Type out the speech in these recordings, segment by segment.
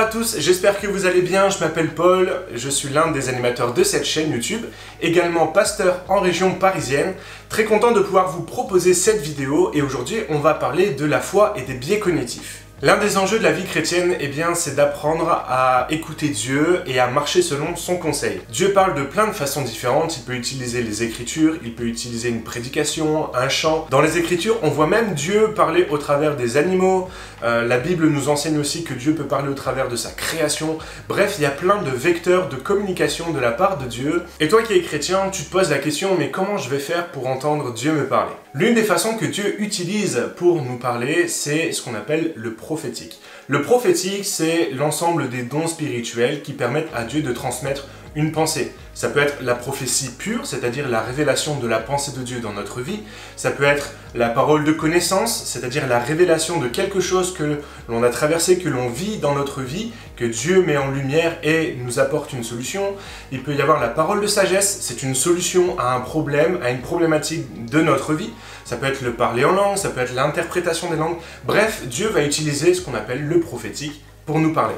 à tous, j'espère que vous allez bien, je m'appelle Paul, je suis l'un des animateurs de cette chaîne YouTube, également pasteur en région parisienne. Très content de pouvoir vous proposer cette vidéo et aujourd'hui on va parler de la foi et des biais cognitifs. L'un des enjeux de la vie chrétienne, eh bien, c'est d'apprendre à écouter Dieu et à marcher selon son conseil. Dieu parle de plein de façons différentes, il peut utiliser les écritures, il peut utiliser une prédication, un chant. Dans les écritures, on voit même Dieu parler au travers des animaux. Euh, la Bible nous enseigne aussi que Dieu peut parler au travers de sa création. Bref, il y a plein de vecteurs de communication de la part de Dieu. Et toi qui es chrétien, tu te poses la question, mais comment je vais faire pour entendre Dieu me parler? L'une des façons que Dieu utilise pour nous parler, c'est ce qu'on appelle le prophétique. Le prophétique, c'est l'ensemble des dons spirituels qui permettent à Dieu de transmettre une pensée. Ça peut être la prophétie pure, c'est-à-dire la révélation de la pensée de Dieu dans notre vie. Ça peut être la parole de connaissance, c'est-à-dire la révélation de quelque chose que l'on a traversé, que l'on vit dans notre vie, que Dieu met en lumière et nous apporte une solution. Il peut y avoir la parole de sagesse, c'est une solution à un problème, à une problématique de notre vie. Ça peut être le parler en langue, ça peut être l'interprétation des langues. Bref, Dieu va utiliser ce qu'on appelle le prophétique pour nous parler.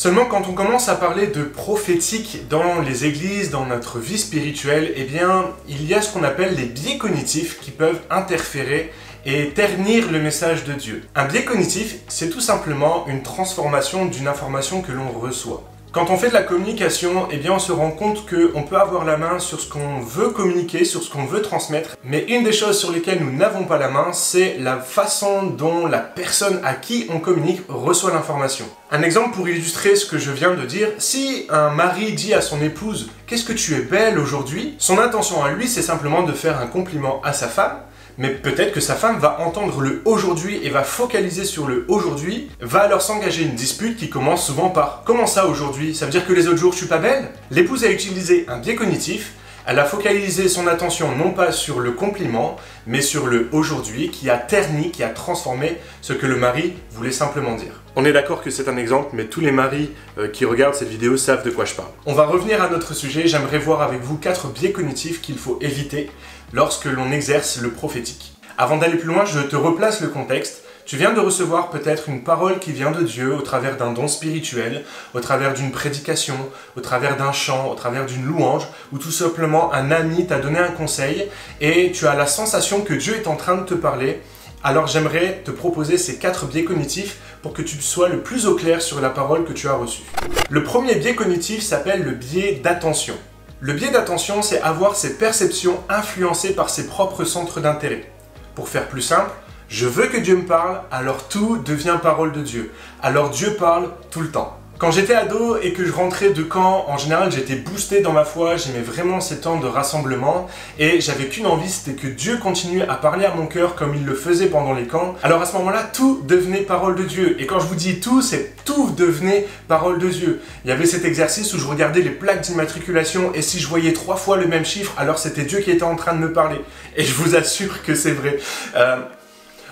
Seulement quand on commence à parler de prophétique dans les églises, dans notre vie spirituelle, eh bien, il y a ce qu'on appelle les biais cognitifs qui peuvent interférer et ternir le message de Dieu. Un biais cognitif, c'est tout simplement une transformation d'une information que l'on reçoit. Quand on fait de la communication, eh on se rend compte qu'on peut avoir la main sur ce qu'on veut communiquer, sur ce qu'on veut transmettre, mais une des choses sur lesquelles nous n'avons pas la main, c'est la façon dont la personne à qui on communique reçoit l'information. Un exemple pour illustrer ce que je viens de dire, si un mari dit à son épouse « Qu'est-ce que tu es belle aujourd'hui ?», son intention à lui, c'est simplement de faire un compliment à sa femme, mais peut-être que sa femme va entendre le aujourd'hui et va focaliser sur le aujourd'hui, va alors s'engager une dispute qui commence souvent par Comment ça aujourd'hui? Ça veut dire que les autres jours je suis pas belle? L'épouse a utilisé un biais cognitif, elle a focalisé son attention non pas sur le compliment, mais sur le aujourd'hui qui a terni, qui a transformé ce que le mari voulait simplement dire. On est d'accord que c'est un exemple, mais tous les maris euh, qui regardent cette vidéo savent de quoi je parle. On va revenir à notre sujet, j'aimerais voir avec vous quatre biais cognitifs qu'il faut éviter lorsque l'on exerce le prophétique. Avant d'aller plus loin, je te replace le contexte. Tu viens de recevoir peut-être une parole qui vient de Dieu au travers d'un don spirituel, au travers d'une prédication, au travers d'un chant, au travers d'une louange, ou tout simplement un ami t'a donné un conseil et tu as la sensation que Dieu est en train de te parler. Alors j'aimerais te proposer ces quatre biais cognitifs pour que tu sois le plus au clair sur la parole que tu as reçue. Le premier biais cognitif s'appelle le biais d'attention. Le biais d'attention, c'est avoir ses perceptions influencées par ses propres centres d'intérêt. Pour faire plus simple, je veux que Dieu me parle, alors tout devient parole de Dieu. Alors Dieu parle tout le temps. Quand j'étais ado et que je rentrais de camp, en général j'étais boosté dans ma foi, j'aimais vraiment ces temps de rassemblement et j'avais qu'une envie, c'était que Dieu continue à parler à mon cœur comme il le faisait pendant les camps. Alors à ce moment-là, tout devenait parole de Dieu. Et quand je vous dis tout, c'est tout devenait parole de Dieu. Il y avait cet exercice où je regardais les plaques d'immatriculation et si je voyais trois fois le même chiffre, alors c'était Dieu qui était en train de me parler. Et je vous assure que c'est vrai. Euh,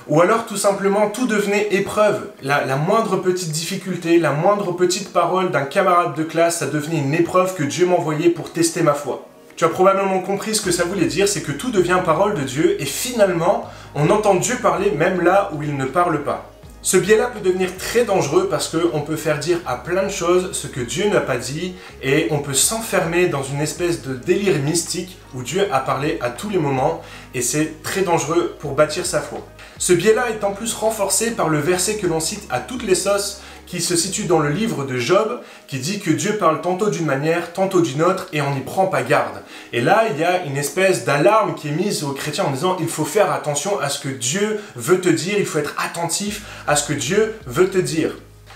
ou alors tout simplement tout devenait épreuve. La, moindre petite difficulté, la moindre petite parole d'un camarade de classe, ça devenait une épreuve que Dieu m'envoyait pour tester ma foi. Tu as probablement compris ce que ça voulait dire, c'est que tout devient parole de Dieu et finalement on entend Dieu parler même là où il ne parle pas. Ce biais-là peut devenir très dangereux parce qu'on peut faire dire à plein de choses ce que Dieu n'a pas dit et on peut s'enfermer dans une espèce de délire mystique où Dieu a parlé à tous les moments et c'est très dangereux pour bâtir sa foi. Ce biais-là est en plus renforcé par le verset que l'on cite à toutes les sauces qui se situe dans le livre de Job, qui dit que Dieu parle tantôt d'une manière, tantôt d'une autre, et on n'y prend pas garde. Et là, il y a une espèce d'alarme qui est mise aux chrétiens en disant, il faut faire attention à ce que Dieu veut te dire, il faut être attentif à ce que Dieu veut te dire.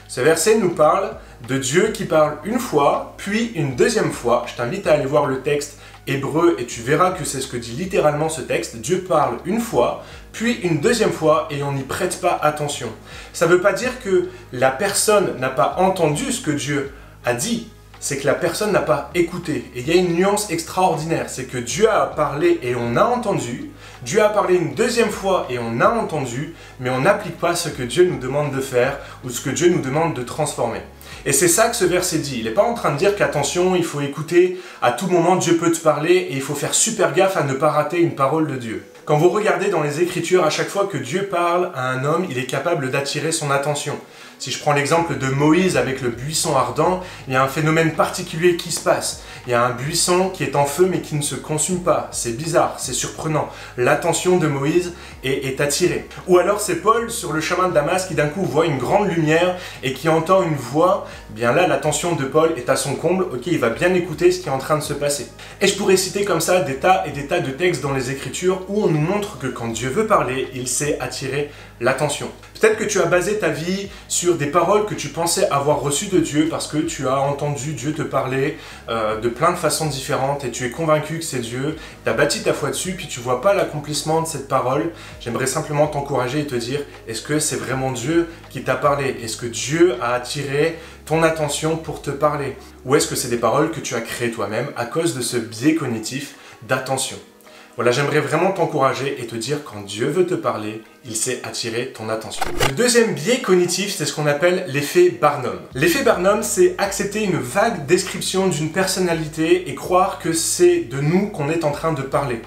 Ce verset nous parle de Dieu qui parle une fois, puis une deuxième fois. Je t'invite à aller voir le texte hébreu et tu verras que c'est ce que dit littéralement ce texte. Dieu parle une fois, puis une deuxième fois et on n'y prête pas attention. Ça ne veut pas dire que la personne n'a pas entendu ce que Dieu a dit, c'est que la personne n'a pas écouté. Et il y a une nuance extraordinaire, c'est que Dieu a parlé et on a entendu, Dieu a parlé une deuxième fois et on a entendu, mais on n'applique pas ce que Dieu nous demande de faire ou ce que Dieu nous demande de transformer. Et c'est ça que ce verset dit. Il n'est pas en train de dire qu'attention, il faut écouter, à tout moment Dieu peut te parler et il faut faire super gaffe à ne pas rater une parole de Dieu. Quand vous regardez dans les Écritures, à chaque fois que Dieu parle à un homme, il est capable d'attirer son attention. Si je prends l'exemple de Moïse avec le buisson ardent, il y a un phénomène particulier qui se passe. Il y a un buisson qui est en feu mais qui ne se consume pas. C'est bizarre, c'est surprenant. L'attention de Moïse est, attirée. Ou alors c'est Paul sur le chemin de Damas qui d'un coup voit une grande lumière et qui entend une voix. Eh bien là, l'attention de Paul est à son comble. Ok, il va bien écouter ce qui est en train de se passer. Et je pourrais citer comme ça des tas et des tas de textes dans les Écritures où on nous montre que quand Dieu veut parler, il sait attirer l'attention. Peut-être que tu as basé ta vie sur des paroles que tu pensais avoir reçues de Dieu parce que tu as entendu Dieu te parler euh, de plein de façons différentes et tu es convaincu que c'est Dieu. Tu as bâti ta foi dessus puis tu vois pas l'accomplissement de cette parole. J'aimerais simplement t'encourager et te dire est-ce que c'est vraiment Dieu qui t'a parlé? Est-ce que Dieu a attiré ton attention pour te parler? Ou est-ce que c'est des paroles que tu as créées toi-même à cause de ce biais cognitif d'attention? Voilà, j'aimerais vraiment t'encourager et te dire quand Dieu veut te parler, il sait attirer ton attention. Le deuxième biais cognitif, c'est ce qu'on appelle l'effet Barnum. L'effet Barnum, c'est accepter une vague description d'une personnalité et croire que c'est de nous qu'on est en train de parler.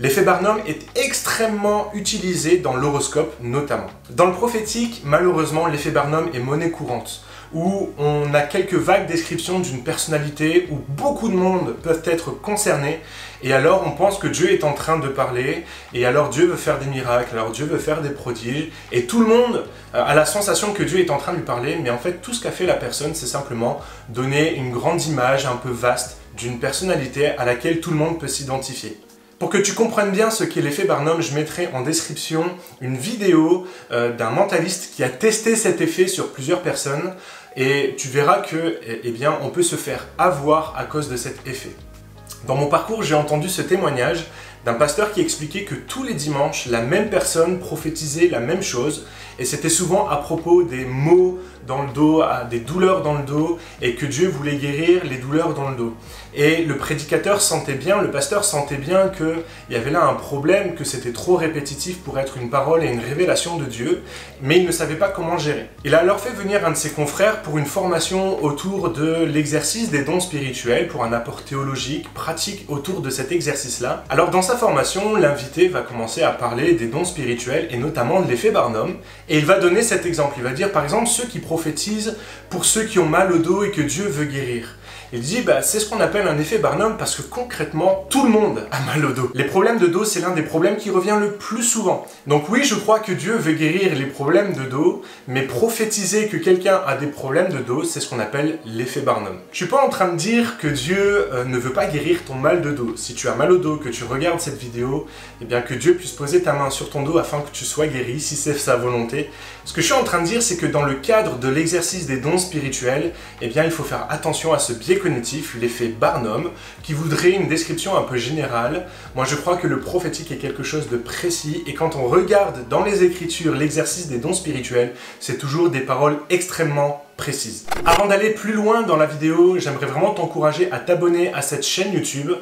L'effet Barnum est extrêmement utilisé dans l'horoscope notamment. Dans le prophétique, malheureusement, l'effet Barnum est monnaie courante où on a quelques vagues descriptions d'une personnalité où beaucoup de monde peuvent être concernés et alors on pense que Dieu est en train de parler et alors Dieu veut faire des miracles, alors Dieu veut faire des prodiges et tout le monde euh, a la sensation que Dieu est en train de lui parler mais en fait tout ce qu'a fait la personne c'est simplement donner une grande image un peu vaste d'une personnalité à laquelle tout le monde peut s'identifier. Pour que tu comprennes bien ce qu'est l'effet Barnum, je mettrai en description une vidéo euh, d'un mentaliste qui a testé cet effet sur plusieurs personnes et tu verras que eh, eh on peut se faire avoir à cause de cet effet. Dans mon parcours, j'ai entendu ce témoignage d'un pasteur qui expliquait que tous les dimanches, la même personne prophétisait la même chose, et c'était souvent à propos des maux dans le dos, des douleurs dans le dos, et que Dieu voulait guérir les douleurs dans le dos. Et le prédicateur sentait bien, le pasteur sentait bien qu'il y avait là un problème, que c'était trop répétitif pour être une parole et une révélation de Dieu, mais il ne savait pas comment gérer. Il a alors fait venir un de ses confrères pour une formation autour de l'exercice des dons spirituels, pour un apport théologique, pratique autour de cet exercice-là. Alors dans sa formation, l'invité va commencer à parler des dons spirituels et notamment de l'effet Barnum, et il va donner cet exemple. Il va dire par exemple ceux qui prophétisent pour ceux qui ont mal au dos et que Dieu veut guérir. Il dit, bah, c'est ce qu'on appelle un effet Barnum parce que concrètement, tout le monde a mal au dos. Les problèmes de dos, c'est l'un des problèmes qui revient le plus souvent. Donc oui, je crois que Dieu veut guérir les problèmes de dos, mais prophétiser que quelqu'un a des problèmes de dos, c'est ce qu'on appelle l'effet Barnum. Je suis pas en train de dire que Dieu euh, ne veut pas guérir ton mal de dos. Si tu as mal au dos, que tu regardes cette vidéo, eh bien que Dieu puisse poser ta main sur ton dos afin que tu sois guéri, si c'est sa volonté. Ce que je suis en train de dire, c'est que dans le cadre de l'exercice des dons spirituels, eh bien il faut faire attention à ce biais cognitif, l'effet Barnum, qui voudrait une description un peu générale. Moi, je crois que le prophétique est quelque chose de précis, et quand on regarde dans les Écritures l'exercice des dons spirituels, c'est toujours des paroles extrêmement précises. Avant d'aller plus loin dans la vidéo, j'aimerais vraiment t'encourager à t'abonner à cette chaîne YouTube.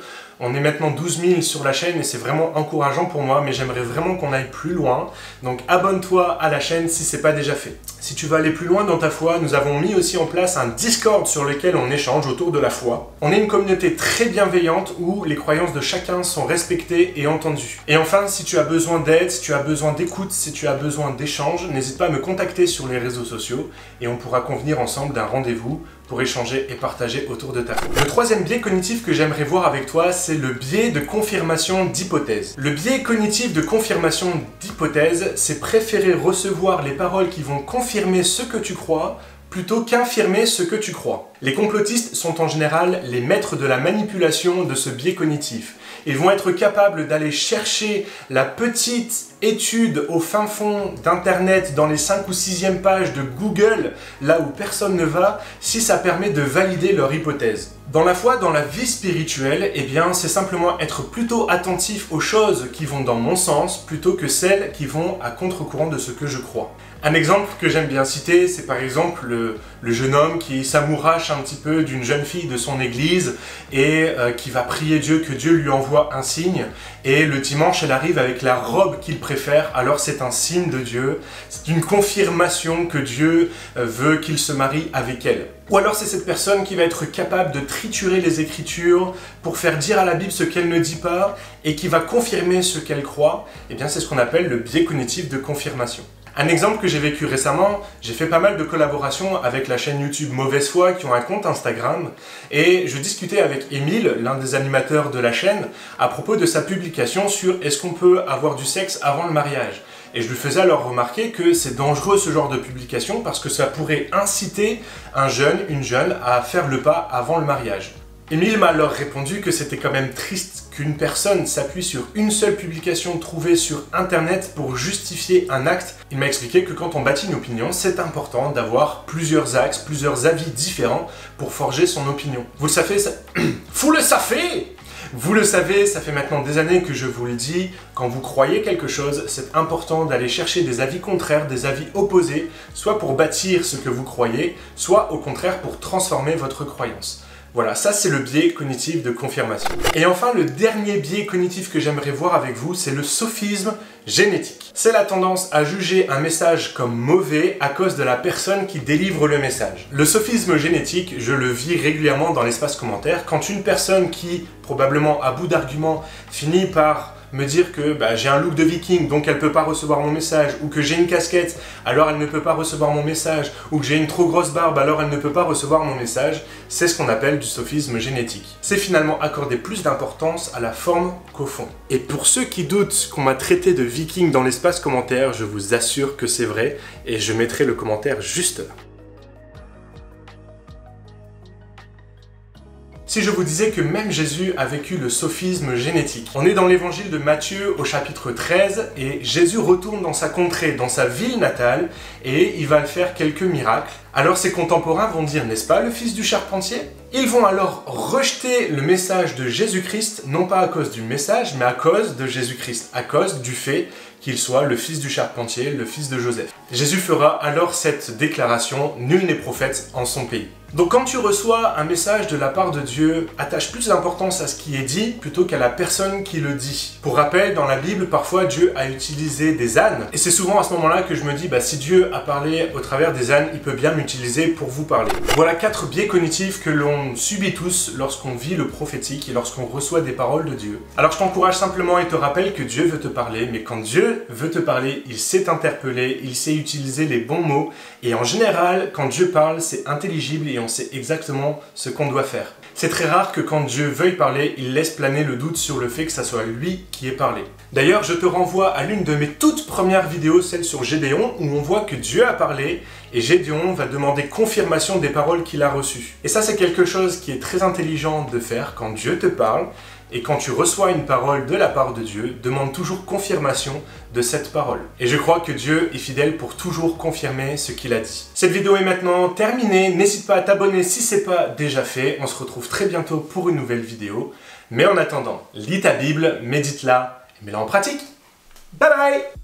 On est maintenant 12 000 sur la chaîne et c'est vraiment encourageant pour moi, mais j'aimerais vraiment qu'on aille plus loin. Donc abonne-toi à la chaîne si ce n'est pas déjà fait. Si tu veux aller plus loin dans ta foi, nous avons mis aussi en place un Discord sur lequel on échange autour de la foi. On est une communauté très bienveillante où les croyances de chacun sont respectées et entendues. Et enfin, si tu as besoin d'aide, si tu as besoin d'écoute, si tu as besoin d'échange, n'hésite pas à me contacter sur les réseaux sociaux et on pourra convenir ensemble d'un rendez-vous pour échanger et partager autour de ta foi. Le troisième biais cognitif que j'aimerais voir avec toi, c'est le biais de confirmation d'hypothèse. Le biais cognitif de confirmation d'hypothèse, c'est préférer recevoir les paroles qui vont confirmer ce que tu crois plutôt qu'infirmer ce que tu crois. Les complotistes sont en général les maîtres de la manipulation de ce biais cognitif. Ils vont être capables d'aller chercher la petite étude au fin fond d'Internet dans les 5 ou 6e pages de Google, là où personne ne va, si ça permet de valider leur hypothèse. Dans la foi, dans la vie spirituelle, eh bien, c'est simplement être plutôt attentif aux choses qui vont dans mon sens plutôt que celles qui vont à contre-courant de ce que je crois. Un exemple que j'aime bien citer, c'est par exemple le, jeune homme qui s'amourache un petit peu d'une jeune fille de son église et euh, qui va prier Dieu que Dieu lui envoie un signe. Et le dimanche, elle arrive avec la robe qu'il préfère, alors c'est un signe de Dieu, c'est une confirmation que Dieu euh, veut qu'il se marie avec elle. Ou alors c'est cette personne qui va être capable de triturer les Écritures pour faire dire à la Bible ce qu'elle ne dit pas et qui va confirmer ce qu'elle croit. Et eh bien c'est ce qu'on appelle le biais cognitif de confirmation. Un exemple que j'ai vécu récemment, j'ai fait pas mal de collaborations avec la chaîne YouTube Mauvaise Foi qui ont un compte Instagram et je discutais avec Émile, l'un des animateurs de la chaîne, à propos de sa publication sur est-ce qu'on peut avoir du sexe avant le mariage? Et je lui faisais alors remarquer que c'est dangereux ce genre de publication parce que ça pourrait inciter un jeune, une jeune à faire le pas avant le mariage. Emile m'a alors répondu que c'était quand même triste qu'une personne s'appuie sur une seule publication trouvée sur internet pour justifier un acte. Il m'a expliqué que quand on bâtit une opinion, c'est important d'avoir plusieurs axes, plusieurs avis différents pour forger son opinion. Vous le savez, ça... vous le savez vous le savez, ça fait maintenant des années que je vous le dis, quand vous croyez quelque chose, c'est important d'aller chercher des avis contraires, des avis opposés, soit pour bâtir ce que vous croyez, soit au contraire pour transformer votre croyance. Voilà, ça c'est le biais cognitif de confirmation. Et enfin, le dernier biais cognitif que j'aimerais voir avec vous, c'est le sophisme génétique. C'est la tendance à juger un message comme mauvais à cause de la personne qui délivre le message. Le sophisme génétique, je le vis régulièrement dans l'espace commentaire, quand une personne qui, probablement à bout d'arguments, finit par me dire que bah, j'ai un look de viking donc elle peut pas recevoir mon message, ou que j'ai une casquette alors elle ne peut pas recevoir mon message, ou que j'ai une trop grosse barbe alors elle ne peut pas recevoir mon message, c'est ce qu'on appelle du sophisme génétique. C'est finalement accorder plus d'importance à la forme qu'au fond. Et pour ceux qui doutent qu'on m'a traité de viking dans l'espace commentaire, je vous assure que c'est vrai, et je mettrai le commentaire juste là. Si je vous disais que même Jésus a vécu le sophisme génétique. On est dans l'évangile de Matthieu au chapitre 13 et Jésus retourne dans sa contrée, dans sa ville natale et il va faire quelques miracles. Alors ses contemporains vont dire, n'est-ce pas, le fils du charpentier? Ils vont alors rejeter le message de Jésus-Christ, non pas à cause du message, mais à cause de Jésus-Christ, à cause du fait qu'il soit le fils du charpentier, le fils de Joseph. Jésus fera alors cette déclaration, nul n'est prophète en son pays. Donc quand tu reçois un message de la part de Dieu, attache plus d'importance à ce qui est dit plutôt qu'à la personne qui le dit. Pour rappel, dans la Bible, parfois Dieu a utilisé des ânes. Et c'est souvent à ce moment-là que je me dis, bah, si Dieu a parlé au travers des ânes, il peut bien pour vous parler. Voilà quatre biais cognitifs que l'on subit tous lorsqu'on vit le prophétique et lorsqu'on reçoit des paroles de Dieu. Alors je t'encourage simplement et te rappelle que Dieu veut te parler, mais quand Dieu veut te parler, il sait interpeller, il sait utiliser les bons mots, et en général, quand Dieu parle, c'est intelligible et on sait exactement ce qu'on doit faire. C'est très rare que quand Dieu veuille parler, il laisse planer le doute sur le fait que ça soit lui qui ait parlé. D'ailleurs, je te renvoie à l'une de mes toutes premières vidéos, celle sur Gédéon, où on voit que Dieu a parlé et Gédéon va demander confirmation des paroles qu'il a reçues. Et ça, c'est quelque chose qui est très intelligent de faire quand Dieu te parle. Et quand tu reçois une parole de la part de Dieu, demande toujours confirmation de cette parole. Et je crois que Dieu est fidèle pour toujours confirmer ce qu'il a dit. Cette vidéo est maintenant terminée. N'hésite pas à t'abonner si ce n'est pas déjà fait. On se retrouve très bientôt pour une nouvelle vidéo. Mais en attendant, lis ta Bible, médite-la mets-la en pratique. Bye bye